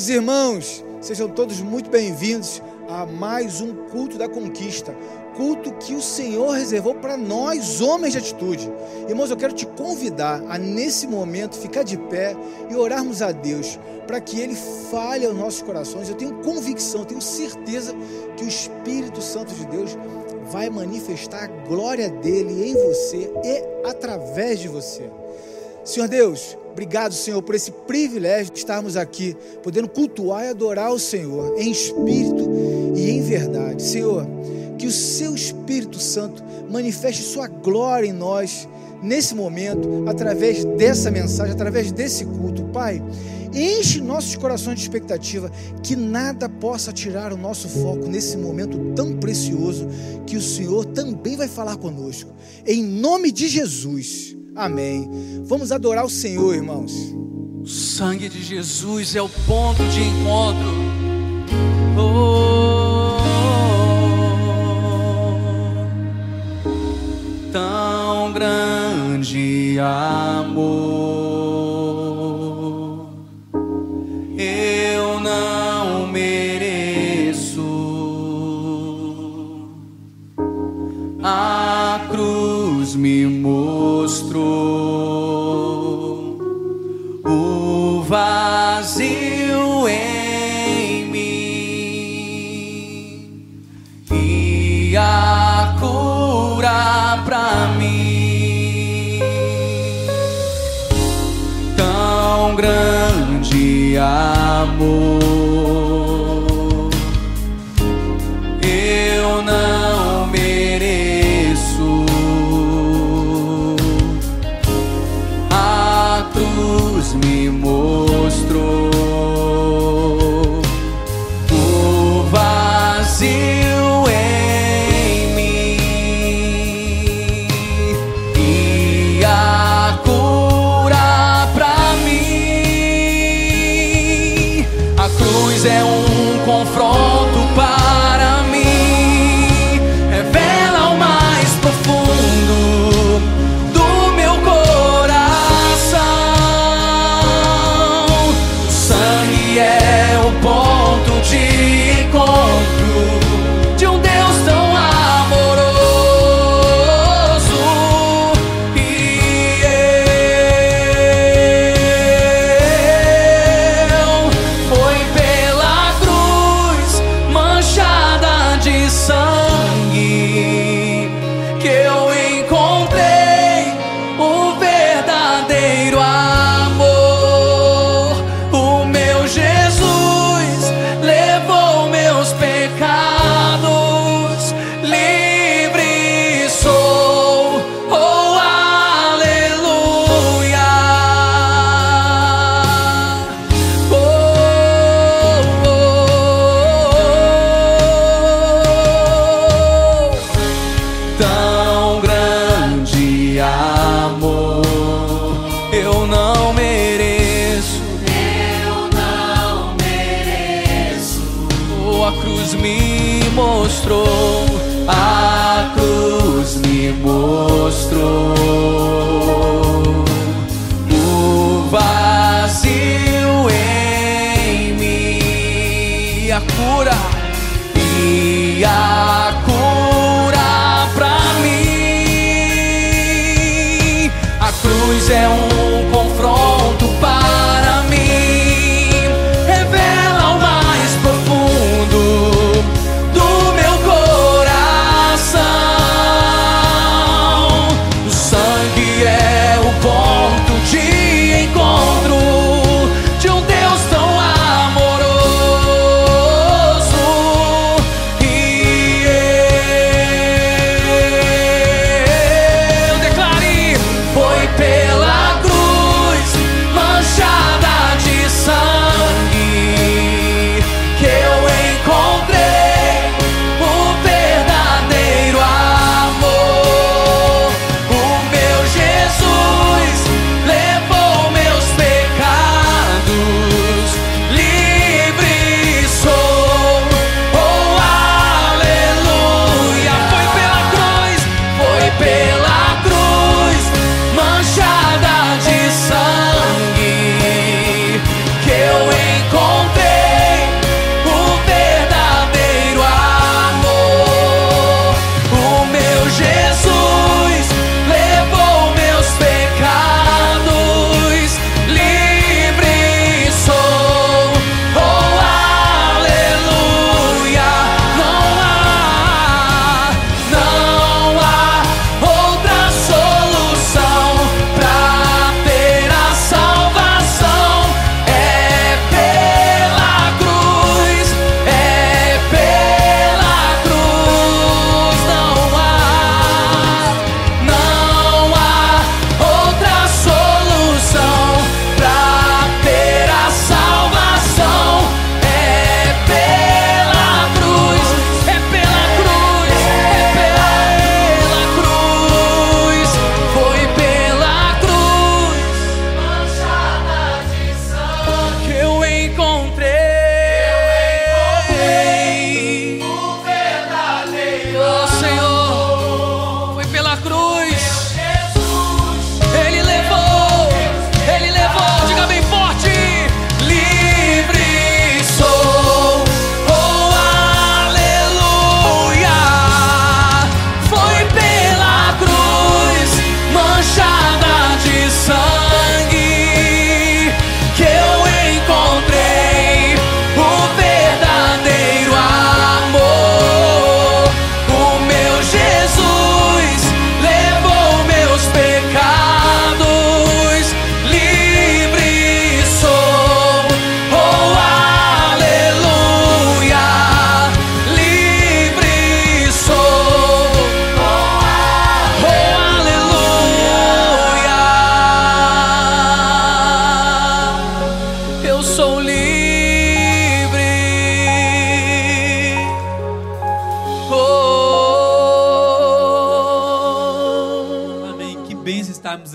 Queridos irmãos, sejam todos muito bem-vindos a mais um culto da conquista. Culto que o Senhor reservou para nós, homens de atitude. Irmãos, eu quero te convidar a, nesse momento, ficar de pé e orarmos a Deus para que Ele fale aos nossos corações. Eu tenho convicção, tenho certeza que o Espírito Santo de Deus vai manifestar a glória dele em você e através de você. Senhor Deus, obrigado, Senhor, por esse privilégio de estarmos aqui, podendo cultuar e adorar o Senhor em espírito e em verdade. Senhor, que o seu Espírito Santo manifeste sua glória em nós nesse momento, através dessa mensagem, através desse culto. Pai, enche nossos corações de expectativa, que nada possa tirar o nosso foco nesse momento tão precioso, que o Senhor também vai falar conosco. Em nome de Jesus. Amém. Vamos adorar o Senhor, irmãos. O sangue de Jesus é o ponto de encontro. Oh, tão grande amor.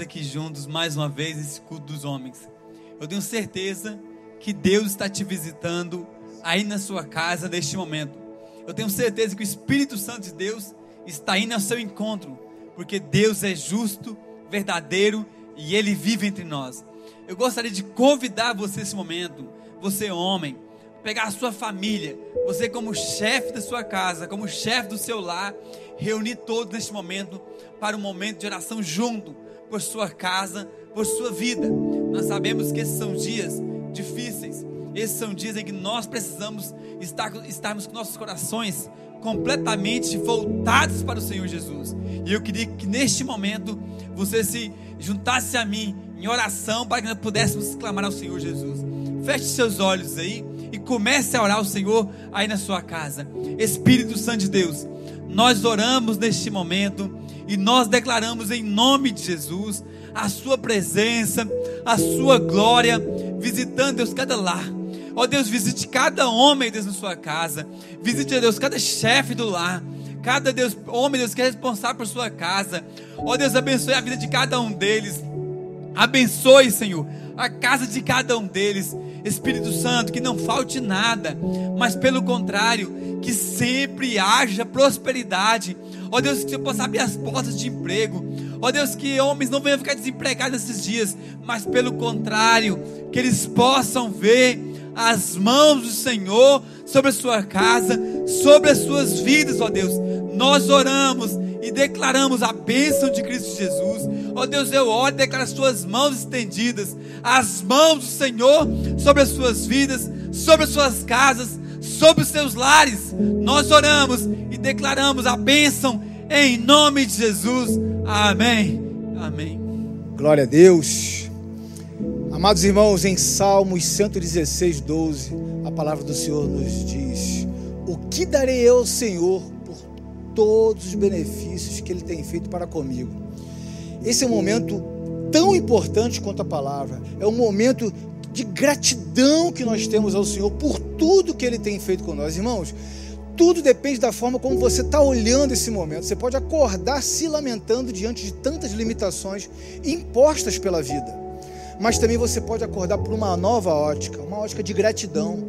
Aqui juntos mais uma vez nesse culto dos homens. Eu tenho certeza que Deus está te visitando aí na sua casa neste momento. Eu tenho certeza que o Espírito Santo de Deus está indo ao seu encontro, porque Deus é justo, verdadeiro e ele vive entre nós. Eu gostaria de convidar você nesse momento, você homem, pegar a sua família, você como chefe da sua casa, como chefe do seu lar, reunir todos neste momento para um momento de oração junto, por sua casa, por sua vida. Nós sabemos que esses são dias difíceis, esses são dias em que nós precisamos estar, estarmos com nossos corações completamente voltados para o Senhor Jesus. E eu queria que neste momento você se juntasse a mim em oração para que nós pudéssemos clamar ao Senhor Jesus. Feche seus olhos aí e comece a orar ao Senhor aí na sua casa. Espírito Santo de Deus, nós oramos neste momento e nós declaramos em nome de Jesus a sua presença, a sua glória, visitando Deus cada lar. Ó oh, Deus, visite cada homem, Deus, na sua casa. Visite, Deus, cada chefe do lar. Cada Deus, homem, Deus, que é responsável por sua casa. Ó oh, Deus, abençoe a vida de cada um deles. Abençoe, Senhor, a casa de cada um deles. Espírito Santo, que não falte nada, mas pelo contrário, que sempre haja prosperidade. Ó Deus, que você possa abrir as portas de emprego. Ó Deus, que homens não venham ficar desempregados nesses dias, mas pelo contrário, que eles possam ver as mãos do Senhor sobre a sua casa, sobre as suas vidas, ó Deus. Nós oramos e declaramos a bênção de Cristo Jesus. Ó Deus, eu oro e declaro as suas mãos estendidas, as mãos do Senhor sobre as suas vidas, sobre as suas casas, sobre os seus lares. Nós oramos declaramos a bênção em nome de Jesus. Amém. Amém. Glória a Deus. Amados irmãos, em Salmos 116, 12, a palavra do Senhor nos diz: O que darei eu ao Senhor por todos os benefícios que Ele tem feito para comigo? Esse é um momento tão importante quanto a palavra, é um momento de gratidão que nós temos ao Senhor por tudo que Ele tem feito com nós, irmãos. Tudo depende da forma como você está olhando esse momento. Você pode acordar se lamentando diante de tantas limitações impostas pela vida mas também você pode acordar por uma nova ótica, uma ótica de gratidão.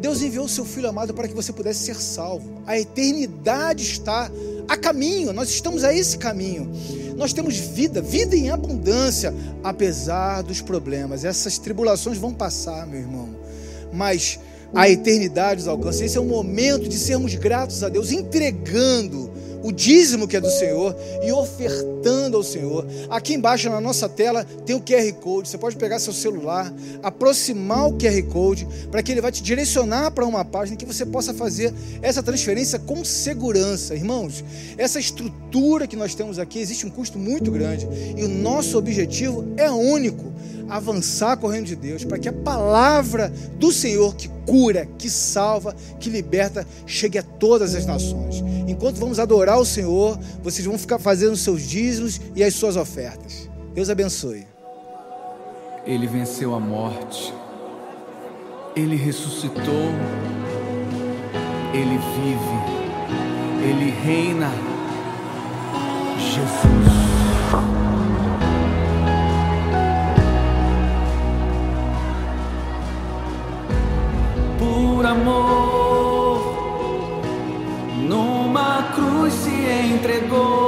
Deus enviou o seu Filho amado para que você pudesse ser salvo. A eternidade está a caminho, nós estamos a esse caminho. Nós temos vida, vida em abundância, apesar dos problemas. Essas tribulações vão passar, meu irmão, mas a eternidade os alcança. Esse é o momento de sermos gratos a Deus, entregando o dízimo que é do Senhor e ofertando ao Senhor. Aqui embaixo na nossa tela tem o QR Code. Você pode pegar seu celular, aproximar o QR Code para que ele vai te direcionar para uma página que você possa fazer essa transferência com segurança. Irmãos, essa estrutura que nós temos aqui existe um custo muito grande e o nosso objetivo é único avançar correndo de Deus, para que a palavra do Senhor que cura, que salva, que liberta, chegue a todas as nações. Enquanto vamos adorar o Senhor, vocês vão ficar fazendo seus dízimos e as suas ofertas. Deus abençoe. Ele venceu a morte, ele ressuscitou, ele vive, ele reina. Jesus. Amor, numa cruz se entregou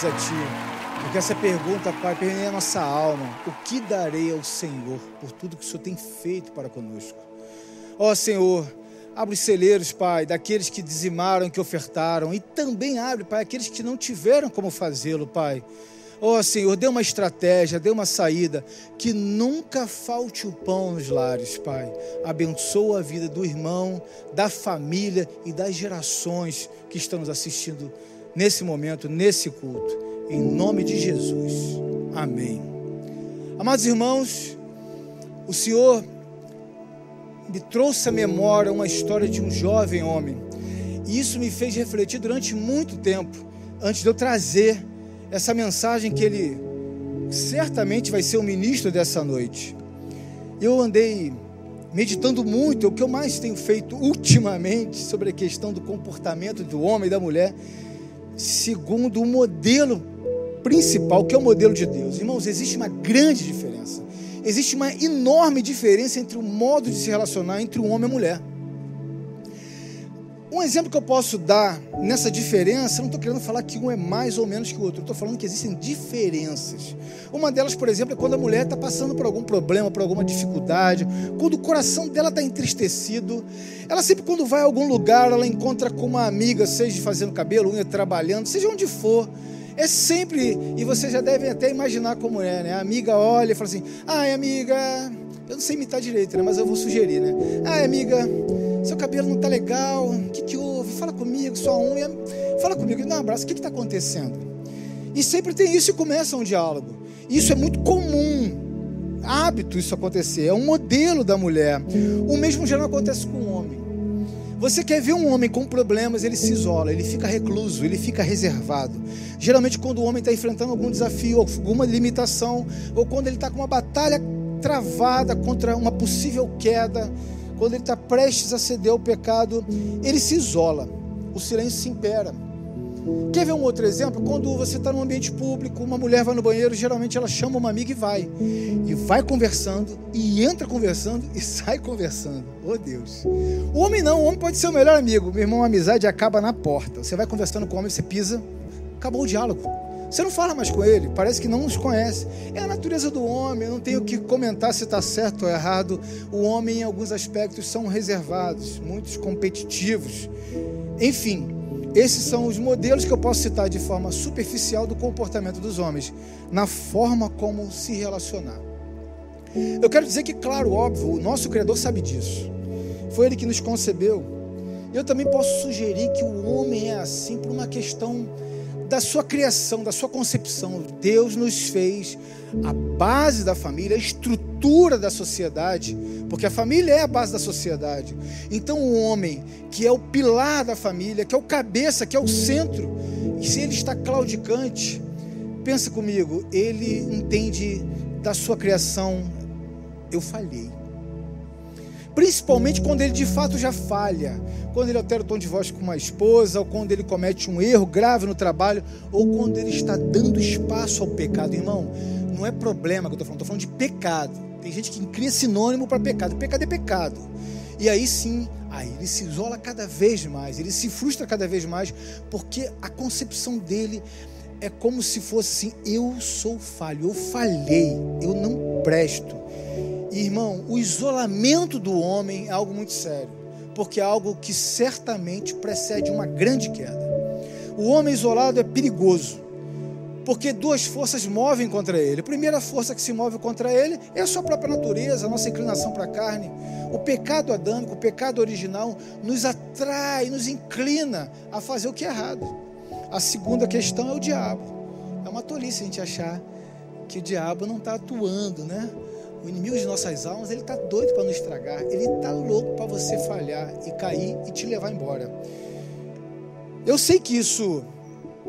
gratos a Ti. Porque essa pergunta, Pai, permeia a nossa alma. O que darei ao Senhor por tudo que o Senhor tem feito para conosco? Ó Senhor, abre os celeiros, Pai, daqueles que dizimaram, que ofertaram. E também abre, Pai, aqueles que não tiveram como fazê-lo, Pai. Ó Senhor, dê uma estratégia, dê uma saída, que nunca falte o pão nos lares, Pai. Abençoa a vida do irmão, da família e das gerações que estão nos assistindo nesse momento, nesse culto. Em nome de Jesus. Amém. Amados irmãos, o Senhor me trouxe à memória uma história de um jovem homem. E isso me fez refletir durante muito tempo, antes de eu trazer essa mensagem que ele certamente vai ser o ministro dessa noite. Eu andei meditando muito, o que eu mais tenho feito ultimamente sobre a questão do comportamento do homem e da mulher, segundo o modelo principal, que é o modelo de Deus. Irmãos, existe uma grande diferença. Existe uma enorme diferença entre o modo de se relacionar entre um homem e a mulher. Um exemplo que eu posso dar nessa diferença, eu não estou querendo falar que um é mais ou menos que o outro, estou falando que existem diferenças. Uma delas, por exemplo, é quando a mulher está passando por algum problema, por alguma dificuldade, quando o coração dela está entristecido. Ela sempre, quando vai a algum lugar, ela encontra com uma amiga, seja fazendo cabelo, unha, trabalhando, seja onde for. É sempre, e você já deve até imaginar como é, né? A amiga olha e fala assim: ai, amiga, eu não sei imitar direito, né? mas eu vou sugerir, né? Ai, amiga seu cabelo não está legal, o que, que houve? Fala comigo, sua unha, fala comigo, dá um abraço, o que está acontecendo? E sempre tem isso e começa um diálogo. Isso é muito comum, hábito isso acontecer, é um modelo da mulher. O mesmo já não acontece com o homem. Você quer ver um homem com problemas, ele se isola, ele fica recluso, ele fica reservado. Geralmente, quando o homem está enfrentando algum desafio, alguma limitação, ou quando ele está com uma batalha travada contra uma possível queda, quando ele está prestes a ceder ao pecado, ele se isola, o silêncio se impera. Quer ver um outro exemplo? Quando você está num ambiente público, uma mulher vai no banheiro, geralmente ela chama uma amiga e vai. E vai conversando, e entra conversando, e sai conversando. Oh Deus. O homem não, o homem pode ser o melhor amigo. Meu irmão, a amizade acaba na porta. Você vai conversando com o homem, você pisa, acabou o diálogo. Você não fala mais com ele, parece que não nos conhece. É a natureza do homem, eu não tenho que comentar se está certo ou errado. O homem, em alguns aspectos, são reservados, muitos competitivos. Enfim, esses são os modelos que eu posso citar de forma superficial do comportamento dos homens, na forma como se relacionar. Eu quero dizer que, claro, óbvio, o nosso Criador sabe disso. Foi Ele que nos concebeu. Eu também posso sugerir que o homem é assim por uma questão da sua criação, da sua concepção. Deus nos fez a base da família, a estrutura da sociedade, porque a família é a base da sociedade. Então, o homem, que é o pilar da família, que é o cabeça, que é o centro, e se ele está claudicante, pensa comigo, ele entende da sua criação, eu falhei. Principalmente quando ele de fato já falha, quando ele altera o tom de voz com uma esposa, ou quando ele comete um erro grave no trabalho, ou quando ele está dando espaço ao pecado. Irmão, não é problema que eu estou falando, estou falando de pecado. Tem gente que cria sinônimo para pecado. Pecado é pecado. E aí sim, aí ele se isola cada vez mais, ele se frustra cada vez mais, porque a concepção dele é como se fosse assim: eu sou falho, eu falhei, eu não presto. Irmão, o isolamento do homem é algo muito sério porque é algo que certamente precede uma grande queda. O homem isolado é perigoso, porque duas forças movem contra ele. A primeira força que se move contra ele é a sua própria natureza, a nossa inclinação para a carne. O pecado adâmico, o pecado original, nos atrai, nos inclina a fazer o que é errado. A segunda questão é o diabo. É uma tolice a gente achar que o diabo não está atuando, né? O inimigo de nossas almas, ele está doido para nos estragar. Ele está louco para você falhar e cair e te levar embora. Eu sei que isso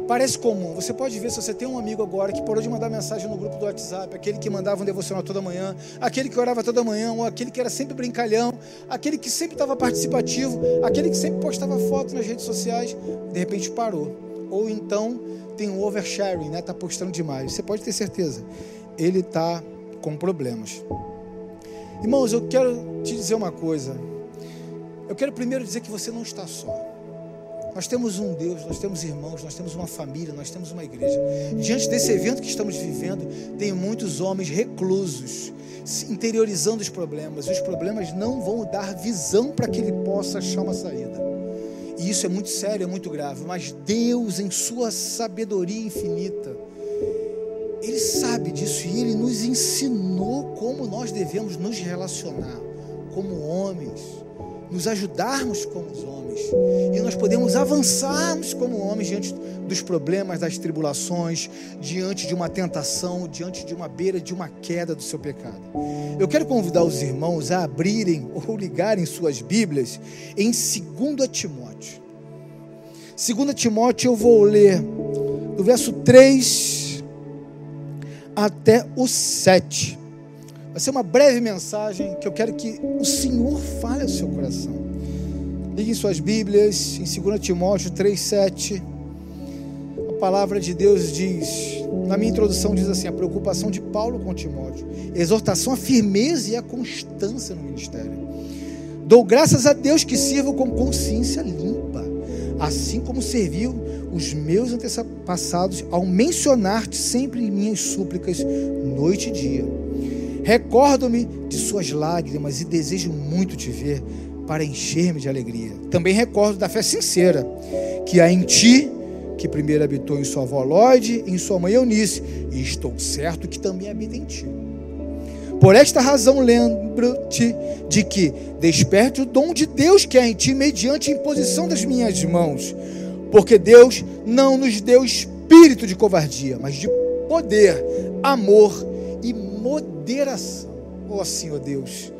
parece comum. Você pode ver se você tem um amigo agora que parou de mandar mensagem no grupo do WhatsApp, aquele que mandava um devocional toda manhã, aquele que orava toda manhã, ou aquele que era sempre brincalhão, aquele que sempre estava participativo, aquele que sempre postava foto nas redes sociais, de repente parou. Ou então tem um oversharing, né? Tá postando demais. Você pode ter certeza. Ele está com problemas. Irmãos, eu quero te dizer uma coisa. Eu quero primeiro dizer que você não está só. Nós temos um Deus, nós temos irmãos, nós temos uma família, nós temos uma igreja. Diante desse evento que estamos vivendo, tem muitos homens reclusos, interiorizando os problemas. Os problemas não vão dar visão para que ele possa achar uma saída. E isso é muito sério, é muito grave. Mas Deus, em Sua sabedoria infinita, Ele sabe disso e Ele nos ensinou como nós devemos nos relacionar como homens, nos ajudarmos como homens e nós podemos avançarmos como homens diante dos problemas, das tribulações, diante de uma tentação, diante de uma beira de uma queda do seu pecado. Eu quero convidar os irmãos a abrirem ou ligarem suas Bíblias em 2 Timóteo. 2 Timóteo eu vou ler do verso 3 até o 7. Vai ser uma breve mensagem que eu quero que o Senhor fale ao seu coração. Liguem suas Bíblias em 2 Timóteo 3,7. A palavra de Deus diz, na minha introdução diz assim: a preocupação de Paulo com Timóteo, exortação à firmeza e à constância no ministério. Dou graças a Deus que sirvo com consciência limpa, assim como serviu os meus antepassados ao mencionar-te sempre em minhas súplicas, noite e dia. Recordo-me de suas lágrimas e desejo muito te ver para encher-me de alegria. Também recordo da fé sincera que há em ti, que primeiro habitou em sua avó Lode, em sua mãe Eunice, e estou certo que também habita em ti. Por esta razão, lembro-te de que desperte o dom de Deus que há em ti, mediante a imposição das minhas mãos. Porque Deus não nos deu espírito de covardia, mas de poder, amor e moderação. Ó oh, Senhor Deus,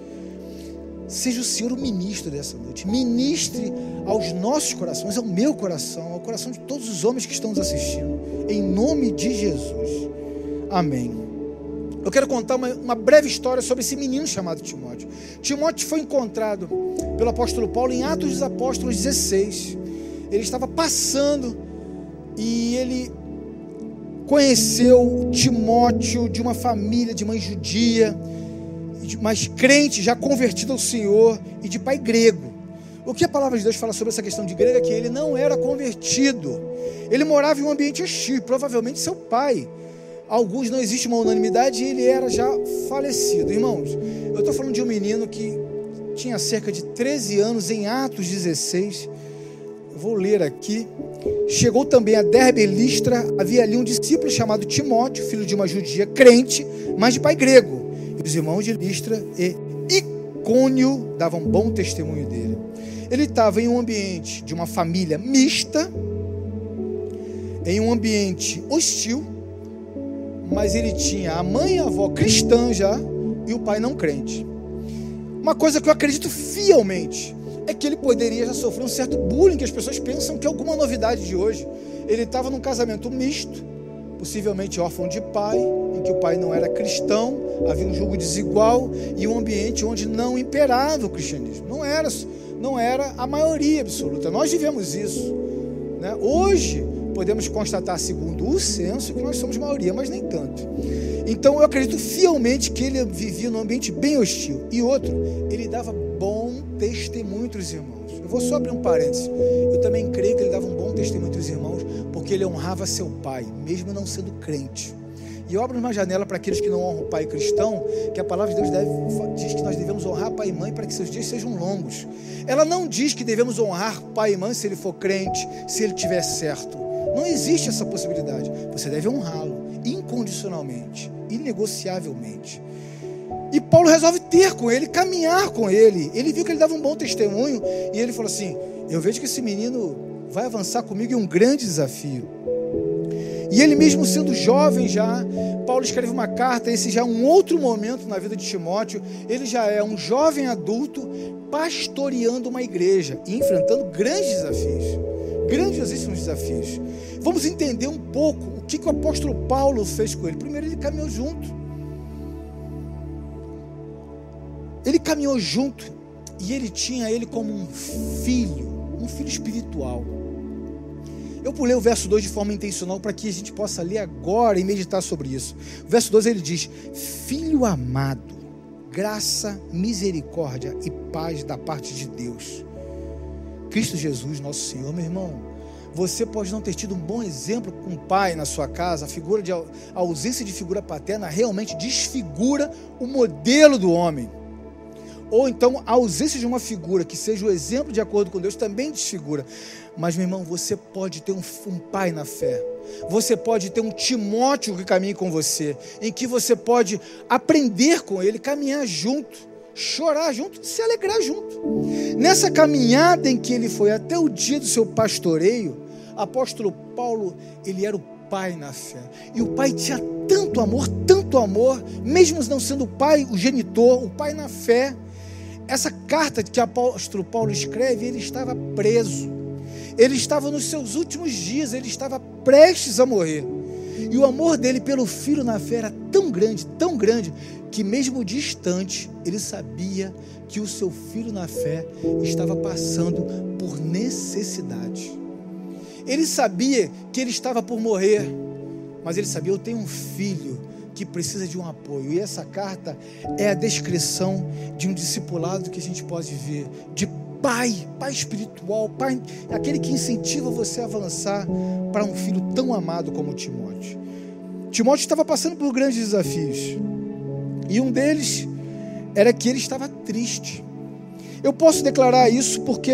Seja o Senhor o ministro dessa noite. Ministre aos nossos corações, ao meu coração, ao coração de todos os homens que estão nos assistindo. Em nome de Jesus. Amém. Eu quero contar uma, uma breve história sobre esse menino chamado Timóteo. Timóteo foi encontrado pelo apóstolo Paulo em Atos dos Apóstolos 16. Ele estava passando e ele conheceu Timóteo de uma família de mãe judia mas crente, já convertido ao Senhor e de pai grego. O que a palavra de Deus fala sobre essa questão de grego é que ele não era convertido. Ele morava em um ambiente hostil, provavelmente seu pai. Alguns não existe uma unanimidade e ele era já falecido. Irmãos, eu estou falando de um menino que tinha cerca de 13 anos em Atos 16. Vou ler aqui. Chegou também a Derbe Listra, havia ali um discípulo chamado Timóteo, filho de uma judia crente, mas de pai grego os irmãos de Listra e Icônio davam bom testemunho dele. Ele estava em um ambiente de uma família mista, em um ambiente hostil, mas ele tinha a mãe e a avó cristã já e o pai não crente. Uma coisa que eu acredito fielmente que ele poderia já sofrer um certo bullying, que as pessoas pensam que é alguma novidade de hoje. Ele estava num casamento misto, possivelmente órfão de pai, em que o pai não era cristão, havia um julgo desigual e um ambiente onde não imperava o cristianismo. Não era, não era a maioria absoluta. Nós vivemos isso. Né? Hoje, podemos constatar, segundo o censo, que nós somos maioria, mas nem tanto. Então, eu acredito fielmente que ele vivia num ambiente bem hostil. E outro, ele dava testemunho entre os irmãos. Eu vou só abrir um parênteses. Eu também creio que ele dava um bom testemunho entre os irmãos, porque ele honrava seu pai, mesmo não sendo crente. E eu abro uma janela para aqueles que não honram o pai cristão, que a palavra de Deus deve, diz que nós devemos honrar pai e mãe para que seus dias sejam longos. Ela não diz que devemos honrar pai e mãe se ele for crente, se ele tiver certo. Não existe essa possibilidade. Você deve honrá-lo incondicionalmente, inegociavelmente. E Paulo resolve ter com ele, caminhar com ele. Ele viu que ele dava um bom testemunho e ele falou assim: Eu vejo que esse menino vai avançar comigo em um grande desafio. E ele mesmo sendo jovem já, Paulo escreve uma carta, esse já é um outro momento na vida de Timóteo. Ele já é um jovem adulto pastoreando uma igreja e enfrentando grandes desafios. Grandiosíssimos desafios. Vamos entender um pouco o que, que o apóstolo Paulo fez com ele. Primeiro, ele caminhou junto. Ele caminhou junto e ele tinha ele como um filho, um filho espiritual. Eu pulei o verso 2 de forma intencional para que a gente possa ler agora e meditar sobre isso. O verso 2 ele diz: Filho amado, graça, misericórdia e paz da parte de Deus. Cristo Jesus, nosso Senhor, meu irmão. Você pode não ter tido um bom exemplo com o pai na sua casa, a figura de a ausência de figura paterna realmente desfigura o modelo do homem. Ou então a ausência de uma figura que seja o exemplo de acordo com Deus também desfigura. Mas, meu irmão, você pode ter um, um, pai na fé. Você pode ter um Timóteo que caminhe com você, em que você pode aprender com ele, caminhar junto, chorar junto, se alegrar junto. Nessa caminhada em que ele foi até o dia do seu pastoreio, apóstolo Paulo, ele era o pai na fé. E o pai tinha tanto amor, tanto amor, mesmo não sendo o pai, o genitor, o pai na fé essa carta que o apóstolo Paulo escreve, ele estava preso. Ele estava nos seus últimos dias, ele estava prestes a morrer. E o amor dele pelo filho na fé era tão grande, tão grande, que mesmo distante, ele sabia que o seu filho na fé estava passando por necessidade. Ele sabia que ele estava por morrer, mas ele sabia: eu tenho um filho que precisa de um apoio. E essa carta é a descrição de um discipulado que a gente pode ver, de pai, pai espiritual, pai, aquele que incentiva você a avançar para um filho tão amado como Timóteo. Timóteo estava passando por grandes desafios. E um deles era que ele estava triste. Eu posso declarar isso porque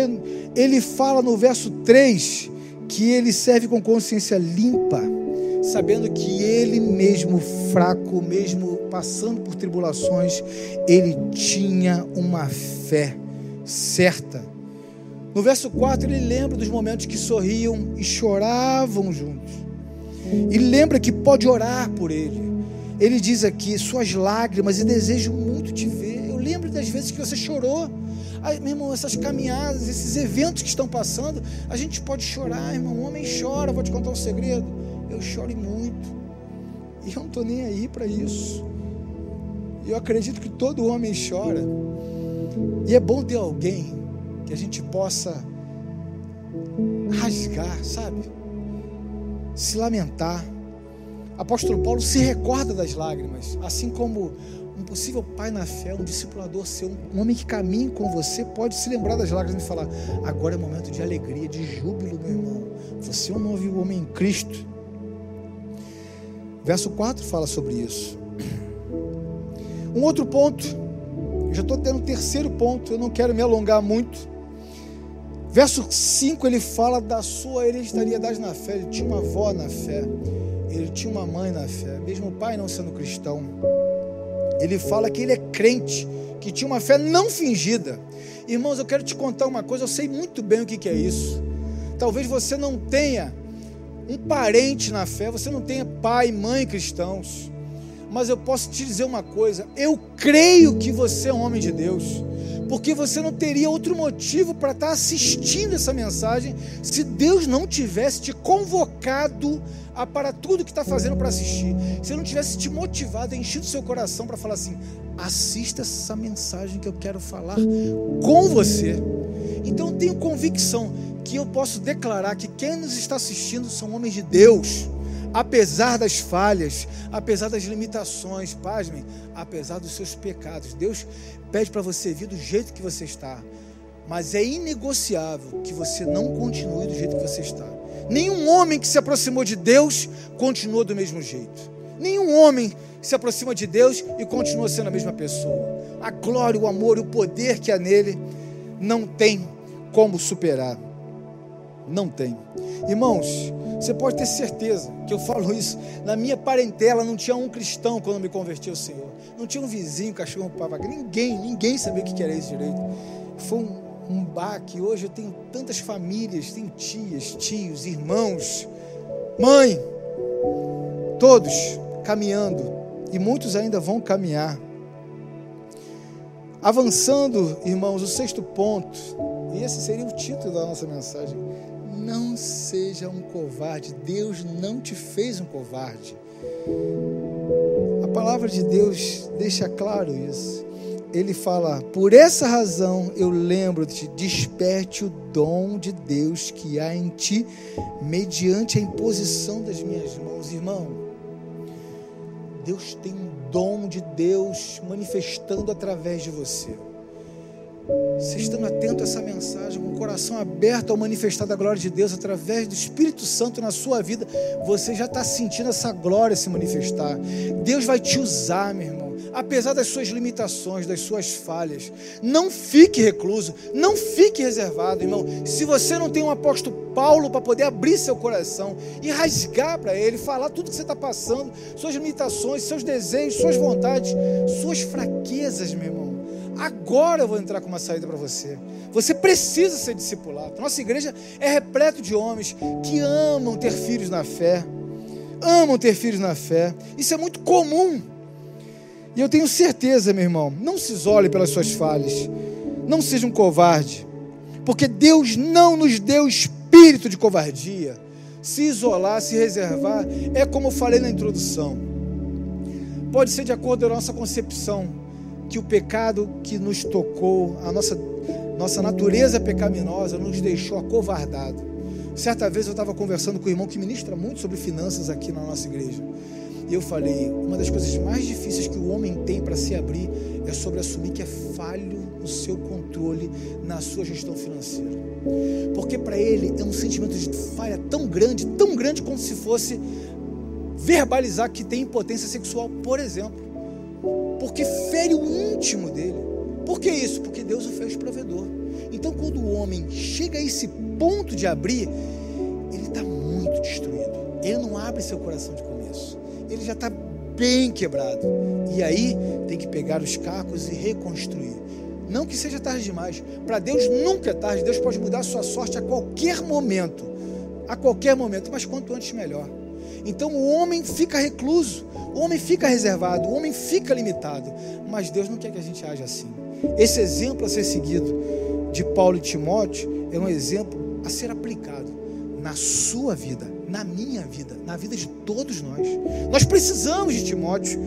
ele fala no verso 3 que ele serve com consciência limpa sabendo que ele mesmo fraco, mesmo passando por tribulações, ele tinha uma fé certa. No verso 4 ele lembra dos momentos que sorriam e choravam juntos. E lembra que pode orar por ele. Ele diz aqui: Suas lágrimas e desejo muito te ver. Eu lembro das vezes que você chorou. Ai, meu irmão, essas caminhadas, esses eventos que estão passando, a gente pode chorar, irmão. O homem chora. Vou te contar um segredo eu chore muito. E eu não estou nem aí para isso. Eu acredito que todo homem chora. E é bom ter alguém que a gente possa rasgar, sabe? Se lamentar. Apóstolo Paulo se recorda das lágrimas, assim como um possível pai na fé, um discipulador seu, um homem que caminha com você, pode se lembrar das lágrimas e falar: agora é momento de alegria, de júbilo, meu irmão. Você é um novo homem em Cristo. Verso 4 fala sobre isso. Um outro ponto, já estou tendo um terceiro ponto, eu não quero me alongar muito. Verso 5 ele fala da sua hereditariedade na fé. Ele tinha uma avó na fé, ele tinha uma mãe na fé, mesmo o pai não sendo cristão. Ele fala que ele é crente, que tinha uma fé não fingida. Irmãos, eu quero te contar uma coisa, eu sei muito bem o que, que é isso. Talvez você não tenha um parente na fé, você não tenha pai, mãe cristãos. Mas eu posso te dizer uma coisa: eu creio que você é um homem de Deus, porque você não teria outro motivo para estar assistindo essa mensagem se Deus não tivesse te convocado a para tudo que está fazendo para assistir. Se não tivesse te motivado, enchido seu coração para falar assim: assista essa mensagem que eu quero falar com você. Então eu tenho convicção que eu posso declarar que quem nos está assistindo são homens de Deus, apesar das falhas, apesar das limitações, pasmem, apesar dos seus pecados. Deus pede para você vir do jeito que você está, mas é inegociável que você não continue do jeito que você está. Nenhum homem que se aproximou de Deus continua do mesmo jeito. Nenhum homem se aproxima de Deus e continua sendo a mesma pessoa. A glória, o amor o poder que há nele não tem como superar. Não tem. Irmãos, você pode ter certeza que eu falo isso. Na minha parentela não tinha um cristão quando me converti ao Senhor. Não tinha um vizinho, cachorro, papagaio. Ninguém, ninguém sabia o que era isso direito. Foi um, um baque. Hoje eu tenho tantas famílias, tenho tias, tios, irmãos, mãe, todos caminhando. E muitos ainda vão caminhar. Avançando, irmãos, o sexto ponto, e esse seria o título da nossa mensagem não seja um covarde. Deus não te fez um covarde. A palavra de Deus deixa claro isso. Ele fala: Por essa razão eu lembro-te, desperte o dom de Deus que há em ti, mediante a imposição das minhas mãos. Irmão, Deus tem um dom de Deus manifestando através de você. Você estando atento a essa mensagem, com o coração aberto ao manifestar da glória de Deus através do Espírito Santo na sua vida, você já está sentindo essa glória se manifestar. Deus vai te usar, meu irmão, apesar das suas limitações, das suas falhas. Não fique recluso, não fique reservado, irmão. Se você não tem um apóstolo Paulo para poder abrir seu coração e rasgar para ele, falar tudo que você está passando, suas limitações, seus desejos, suas vontades, suas fraquezas, meu irmão Agora eu vou entrar com uma saída para você. Você precisa ser discipulado. Nossa igreja é repleto de homens que amam ter filhos na fé. Amam ter filhos na fé. Isso é muito comum. E eu tenho certeza, meu irmão, não se isole pelas suas falhas. Não seja um covarde. Porque Deus não nos deu espírito de covardia. Se isolar, se reservar, é como eu falei na introdução. Pode ser de acordo com a nossa concepção que o pecado que nos tocou, a nossa, nossa natureza pecaminosa, nos deixou acovardado. Certa vez eu estava conversando com um irmão que ministra muito sobre finanças aqui na nossa igreja. E eu falei: uma das coisas mais difíceis que o homem tem para se abrir é sobre assumir que é falho no seu controle, na sua gestão financeira. Porque para ele é um sentimento de falha tão grande, tão grande como se fosse verbalizar que tem impotência sexual, por exemplo porque fere o íntimo dele. Por que isso? Porque Deus o fez provedor. Então, quando o homem chega a esse ponto de abrir, ele está muito destruído. Ele não abre seu coração de começo. Ele já está bem quebrado. E aí tem que pegar os cacos e reconstruir. Não que seja tarde demais. Para Deus nunca é tarde. Deus pode mudar a sua sorte a qualquer momento. A qualquer momento, mas quanto antes melhor. Então o homem fica recluso, o homem fica reservado, o homem fica limitado. Mas Deus não quer que a gente age assim. Esse exemplo a ser seguido de Paulo e Timóteo é um exemplo a ser aplicado na sua vida, na minha vida, na vida de todos nós. Nós precisamos de Timóteo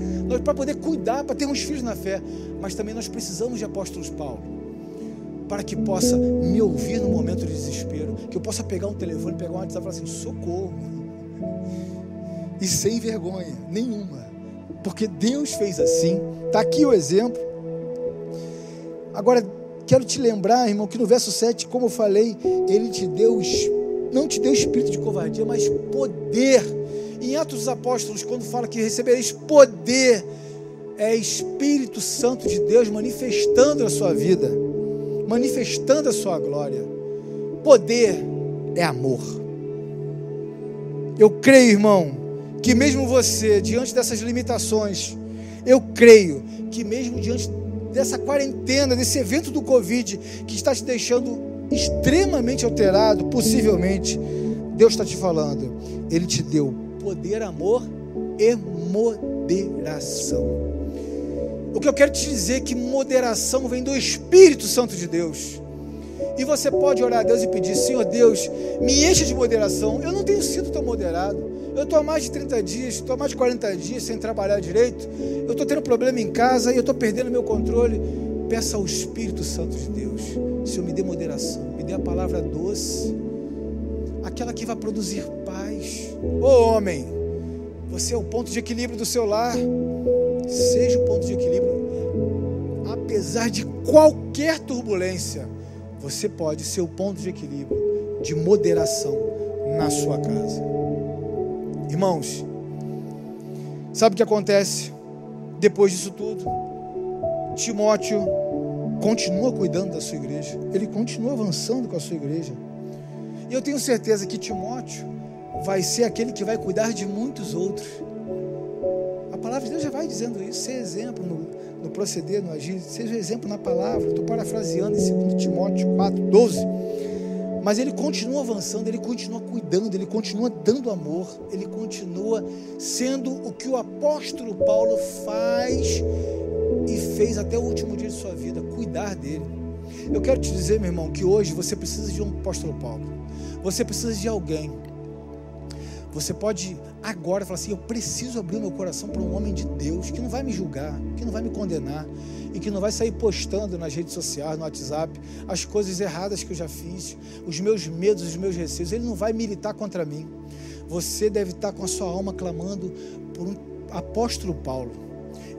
para poder cuidar, para termos filhos na fé, mas também nós precisamos de apóstolos Paulo para que possa me ouvir no momento de desespero, que eu possa pegar um telefone, pegar um WhatsApp e falar assim: socorro e sem vergonha nenhuma, porque Deus fez assim. Está aqui o exemplo. Agora, quero te lembrar, irmão, que no verso 7, como eu falei, ele te deu, não te deu espírito de covardia, mas poder. Em Atos dos Apóstolos, quando fala que recebereis poder, é Espírito Santo de Deus manifestando a sua vida, manifestando a sua glória. Poder é amor. Eu creio, irmão, que mesmo você, diante dessas limitações, eu creio que mesmo diante dessa quarentena, desse evento do Covid, que está te deixando extremamente alterado, possivelmente, Deus está te falando, Ele te deu poder, amor e moderação. O que eu quero te dizer é que moderação vem do Espírito Santo de Deus. E você pode orar a Deus e pedir: Senhor Deus, me enche de moderação. Eu não tenho sido tão moderado. Eu estou há mais de 30 dias, estou há mais de 40 dias sem trabalhar direito. Eu estou tendo problema em casa e eu estou perdendo meu controle. Peça ao Espírito Santo de Deus. Senhor, me dê moderação, me dê a palavra doce, aquela que vai produzir paz. Ô homem, você é o ponto de equilíbrio do seu lar. Seja o ponto de equilíbrio. Apesar de qualquer turbulência, você pode ser o ponto de equilíbrio, de moderação na sua casa. Irmãos, sabe o que acontece depois disso tudo? Timóteo continua cuidando da sua igreja, ele continua avançando com a sua igreja. E eu tenho certeza que Timóteo vai ser aquele que vai cuidar de muitos outros. A palavra de Deus já vai dizendo isso, ser exemplo no, no proceder, no agir, seja exemplo na palavra. Estou parafraseando em 2 Timóteo 4, 12. Mas ele continua avançando, ele continua cuidando, ele continua dando amor, ele continua sendo o que o apóstolo Paulo faz e fez até o último dia de sua vida, cuidar dele. Eu quero te dizer, meu irmão, que hoje você precisa de um apóstolo Paulo. Você precisa de alguém. Você pode agora falar assim: eu preciso abrir meu coração para um homem de Deus que não vai me julgar, que não vai me condenar, e que não vai sair postando nas redes sociais, no WhatsApp, as coisas erradas que eu já fiz, os meus medos, os meus receios. Ele não vai militar contra mim. Você deve estar com a sua alma clamando por um apóstolo Paulo.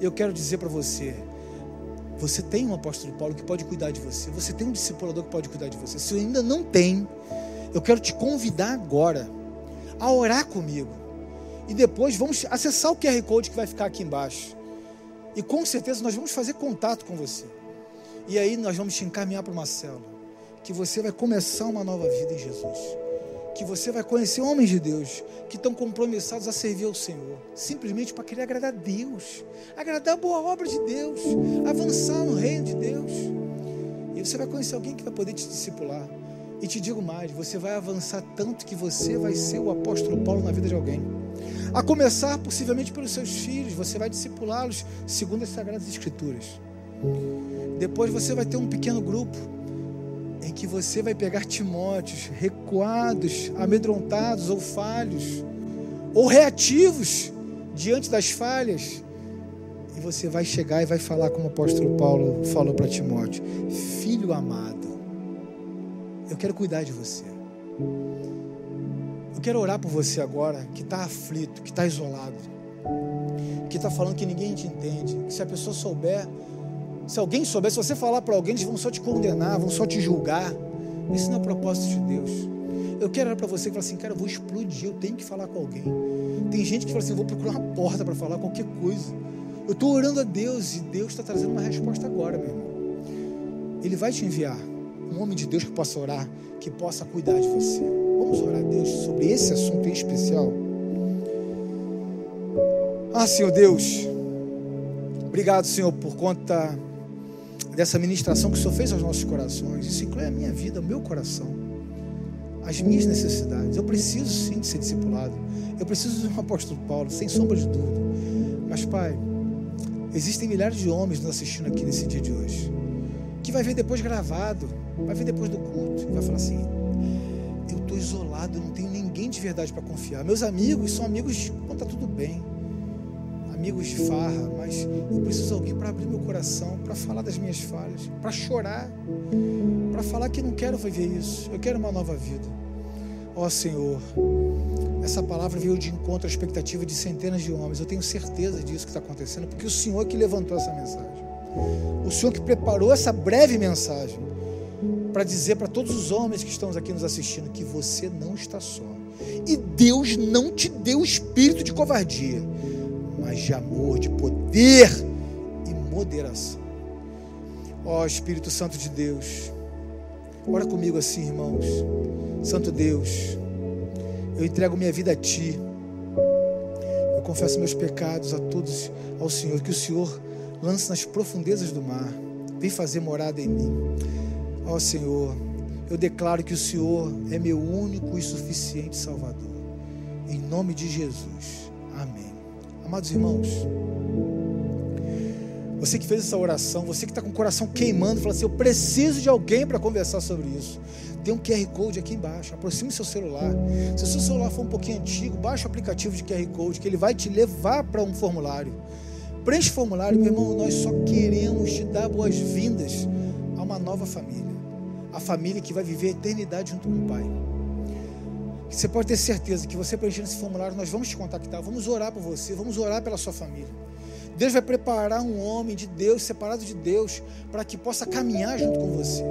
Eu quero dizer para você: Você tem um apóstolo Paulo que pode cuidar de você. Você tem um discipulador que pode cuidar de você. Se ainda não tem, eu quero te convidar agora a orar comigo. E depois vamos acessar o QR Code que vai ficar aqui embaixo. E com certeza nós vamos fazer contato com você. E aí nós vamos te encaminhar para uma célula. Que você vai começar uma nova vida em Jesus. Que você vai conhecer homens de Deus que estão compromissados a servir ao Senhor. Simplesmente para querer agradar a Deus. Agradar a boa obra de Deus. Avançar no reino de Deus. E você vai conhecer alguém que vai poder te discipular. E te digo mais, você vai avançar tanto que você vai ser o apóstolo Paulo na vida de alguém. A começar possivelmente pelos seus filhos, você vai discipulá-los segundo as sagradas escrituras. Depois você vai ter um pequeno grupo em que você vai pegar Timóteos recuados, amedrontados ou falhos, ou reativos diante das falhas. E você vai chegar e vai falar como o apóstolo Paulo falou para Timóteo: Filho amado, eu quero cuidar de você. Eu quero orar por você agora que está aflito, que está isolado, que está falando que ninguém te entende, que se a pessoa souber se alguém souber, se você falar para alguém, eles vão só te condenar, vão só te julgar. Isso não é propósito de Deus. Eu quero olhar para você e falar assim, cara, eu vou explodir, eu tenho que falar com alguém. Tem gente que fala assim, eu vou procurar uma porta para falar qualquer coisa. Eu estou orando a Deus e Deus está trazendo uma resposta agora, meu irmão. Ele vai te enviar um homem de Deus que possa orar, que possa cuidar de você. Vamos orar a Deus sobre esse assunto em especial. Ah, Senhor Deus, obrigado, Senhor, por conta dessa ministração que o Senhor fez aos nossos corações. Isso inclui a minha vida, o meu coração, as minhas necessidades. Eu preciso sim de ser discipulado. Eu preciso de um apóstolo Paulo, sem sombra de dúvida. Mas, Pai, existem milhares de homens nos assistindo aqui nesse dia de hoje, que vai ver depois gravado, vai ver depois do culto, vai falar assim: eu estou isolado, eu não tenho ninguém de verdade para confiar. Meus amigos são amigos quando está tudo bem amigos de farra, mas eu preciso de alguém para abrir meu coração, para falar das minhas falhas, para chorar, para falar que não quero viver isso, eu quero uma nova vida. Ó oh, Senhor, essa palavra veio de encontro à expectativa de centenas de homens. Eu tenho certeza disso que está acontecendo, porque o Senhor que levantou essa mensagem, o Senhor que preparou essa breve mensagem para dizer para todos os homens que estão aqui nos assistindo que você não está só. E Deus não te deu espírito de covardia mas de amor, de poder e moderação. Ó Espírito Santo de Deus, ora comigo assim, irmãos. Santo Deus, eu entrego minha vida a Ti. Eu confesso meus pecados a todos ao Senhor, que o Senhor lance nas profundezas do mar. Vem fazer morada em mim. Ó Senhor, eu declaro que o Senhor é meu único e suficiente Salvador. Em nome de Jesus. Amém. Amados irmãos, você que fez essa oração, você que está com o coração queimando, fala assim: Eu preciso de alguém para conversar sobre isso. Tem um QR Code aqui embaixo. Aproxime seu celular. Se o seu celular for um pouquinho antigo, baixe o aplicativo de QR Code, que ele vai te levar para um formulário. Preenche o formulário, meu irmão. Nós só queremos te dar boas-vindas a uma nova família. A família que vai viver a eternidade junto com o Pai. Você pode ter certeza que você preenchendo esse formulário, nós vamos te contactar, vamos orar por você, vamos orar pela sua família. Deus vai preparar um homem de Deus, separado de Deus, para que possa caminhar junto com você.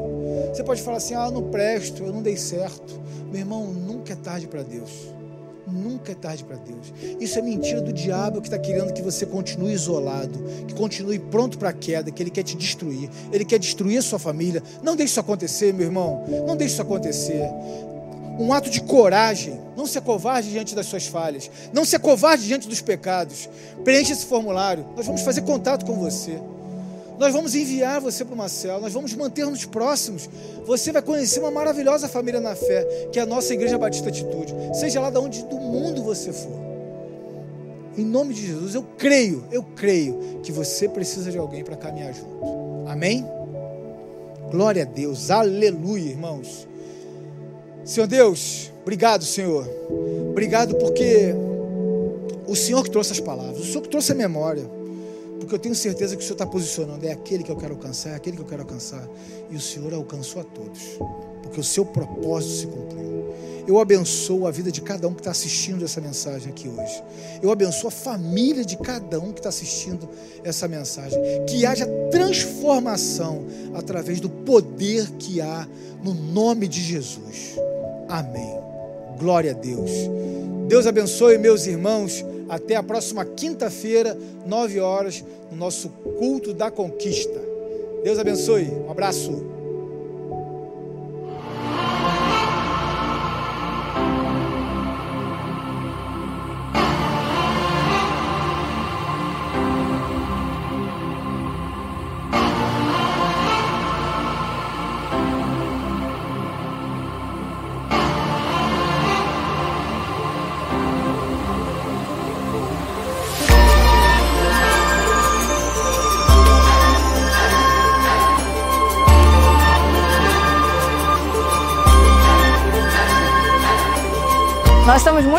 Você pode falar assim: ah, eu não presto, eu não dei certo. Meu irmão, nunca é tarde para Deus. Nunca é tarde para Deus. Isso é mentira do diabo que está querendo que você continue isolado, que continue pronto para a queda, que ele quer te destruir. Ele quer destruir a sua família. Não deixe isso acontecer, meu irmão. Não deixe isso acontecer um ato de coragem. Não ser covarde diante das suas falhas. Não ser covarde diante dos pecados. Preencha esse formulário. Nós vamos fazer contato com você. Nós vamos enviar você para uma cela. Nós vamos manter-nos próximos. Você vai conhecer uma maravilhosa família na fé, que é a nossa Igreja Batista Atitude. Seja lá de onde do mundo você for. Em nome de Jesus, eu creio, eu creio que você precisa de alguém para caminhar junto. Amém? Glória a Deus. Aleluia, irmãos. Senhor Deus, obrigado, Senhor. Obrigado porque o Senhor que trouxe as palavras, o Senhor que trouxe a memória. Porque eu tenho certeza que o Senhor está posicionando. É aquele que eu quero alcançar, é aquele que eu quero alcançar. E o Senhor alcançou a todos. Porque o seu propósito se cumpriu. Eu abençoo a vida de cada um que está assistindo essa mensagem aqui hoje. Eu abençoo a família de cada um que está assistindo essa mensagem. Que haja transformação através do poder que há no nome de Jesus. Amém. Glória a Deus. Deus abençoe, meus irmãos. Até a próxima quinta-feira, nove horas, no nosso culto da conquista. Deus abençoe. Um abraço.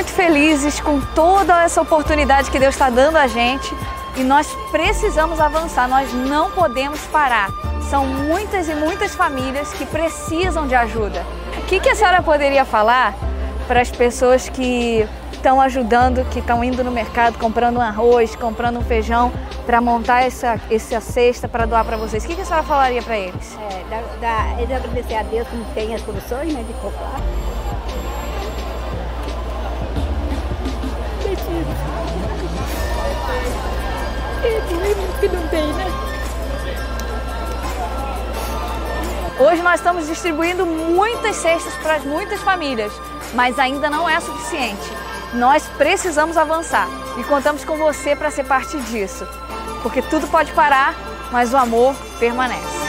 Muito felizes com toda essa oportunidade que Deus está dando a gente e nós precisamos avançar, nós não podemos parar. São muitas e muitas famílias que precisam de ajuda. O que, que a senhora poderia falar para as pessoas que estão ajudando, que estão indo no mercado comprando um arroz, comprando um feijão para montar essa, essa cesta para doar para vocês? O que, que a senhora falaria para eles? É, dá, dá, eles agradecer a Deus que não tem as soluções né, de comprar. Hoje nós estamos distribuindo muitas cestas para muitas famílias, mas ainda não é suficiente. Nós precisamos avançar e contamos com você para ser parte disso, porque tudo pode parar, mas o amor permanece.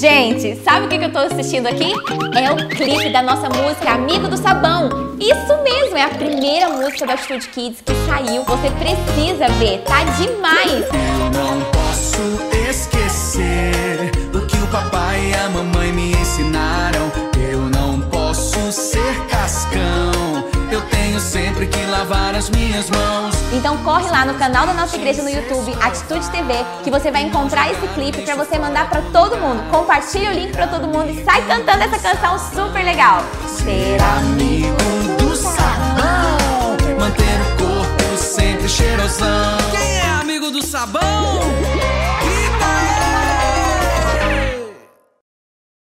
Gente, sabe o que eu tô assistindo aqui? É o clipe da nossa música Amigo do Sabão. Isso mesmo, é a primeira música da Atitude Kids que saiu. Você precisa ver, tá demais! Eu não posso esquecer o que o papai e a mamãe me ensinaram. Eu não posso ser sempre que lavar as minhas mãos. Então corre lá no canal da nossa igreja no YouTube, Atitude TV, que você vai encontrar esse clipe para você mandar para todo mundo. Compartilha o link para todo mundo e sai cantando essa canção super legal. Ser amigo do sabão. Manter o corpo sempre cheirosão. Quem é amigo do sabão?